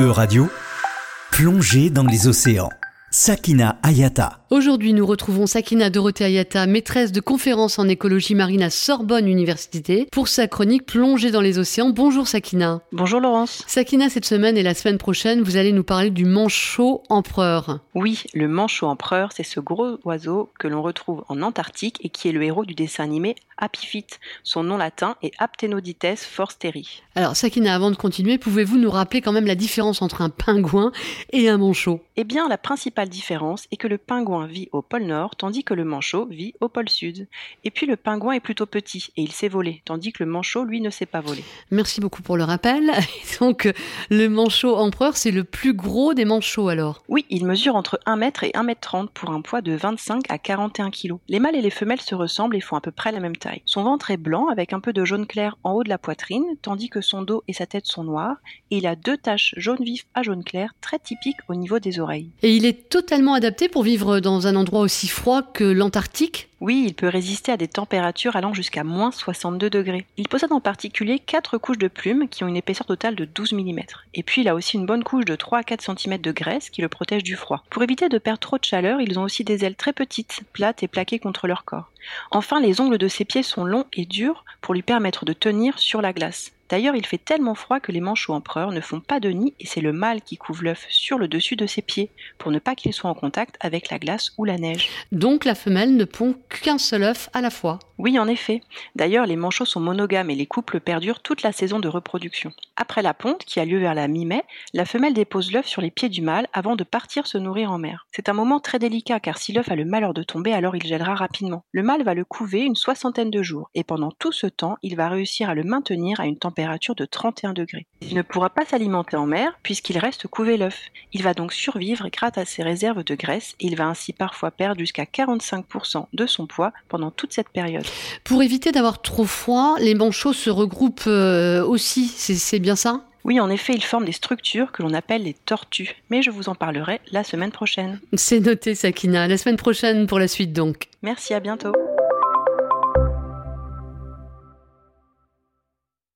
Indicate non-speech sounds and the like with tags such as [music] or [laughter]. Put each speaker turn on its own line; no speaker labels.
E-Radio, plongée dans les océans. Sakina Ayata.
Aujourd'hui, nous retrouvons Sakina Dorothée Ayata, maîtresse de conférences en écologie marine à Sorbonne Université, pour sa chronique Plongée dans les océans. Bonjour Sakina.
Bonjour Laurence.
Sakina, cette semaine et la semaine prochaine, vous allez nous parler du manchot empereur.
Oui, le manchot empereur, c'est ce gros oiseau que l'on retrouve en Antarctique et qui est le héros du dessin animé Happy Feet. Son nom latin est Aptenodites forsteri.
Alors Sakina, avant de continuer, pouvez-vous nous rappeler quand même la différence entre un pingouin et un manchot?
Eh bien, la principale différence est que le pingouin vit au pôle Nord tandis que le manchot vit au pôle Sud. Et puis le pingouin est plutôt petit et il sait voler, tandis que le manchot, lui, ne sait pas voler.
Merci beaucoup pour le rappel. [laughs] Donc le manchot empereur, c'est le plus gros des manchots alors?
Oui, il mesure entre 1 mètre et 1 mètre 30 pour un poids de 25 à 41 kg. Les mâles et les femelles se ressemblent et font à peu près la même taille. Son ventre est blanc avec un peu de jaune clair en haut de la poitrine, tandis que son dos et sa tête sont noirs, et il a deux taches jaune vif à jaune clair très typiques au niveau des oreilles.
Et il est totalement adapté pour vivre dans un endroit aussi froid que l'Antarctique
oui, il peut résister à des températures allant jusqu'à moins 62 degrés. Il possède en particulier 4 couches de plumes qui ont une épaisseur totale de 12 mm. Et puis il a aussi une bonne couche de 3 à 4 cm de graisse qui le protège du froid. Pour éviter de perdre trop de chaleur, ils ont aussi des ailes très petites, plates et plaquées contre leur corps. Enfin, les ongles de ses pieds sont longs et durs pour lui permettre de tenir sur la glace. D'ailleurs, il fait tellement froid que les manchots empereurs ne font pas de nid et c'est le mâle qui couvre l'œuf sur le dessus de ses pieds pour ne pas qu'il soit en contact avec la glace ou la neige.
Donc la femelle ne pond qu'un seul œuf à la fois.
Oui, en effet. D'ailleurs, les manchots sont monogames et les couples perdurent toute la saison de reproduction. Après la ponte, qui a lieu vers la mi-mai, la femelle dépose l'œuf sur les pieds du mâle avant de partir se nourrir en mer. C'est un moment très délicat car si l'œuf a le malheur de tomber, alors il gèlera rapidement. Le mâle va le couver une soixantaine de jours et pendant tout ce temps, il va réussir à le maintenir à une température de 31 degrés. Il ne pourra pas s'alimenter en mer puisqu'il reste couvé l'œuf. Il va donc survivre grâce à ses réserves de graisse et il va ainsi parfois perdre jusqu'à 45% de son poids pendant toute cette période.
Pour éviter d'avoir trop froid, les manchots se regroupent euh, aussi, c'est bien ça?
Oui, en effet, ils forment des structures que l'on appelle les tortues, mais je vous en parlerai la semaine prochaine.
C'est noté, Sakina. La semaine prochaine pour la suite donc.
Merci, à bientôt.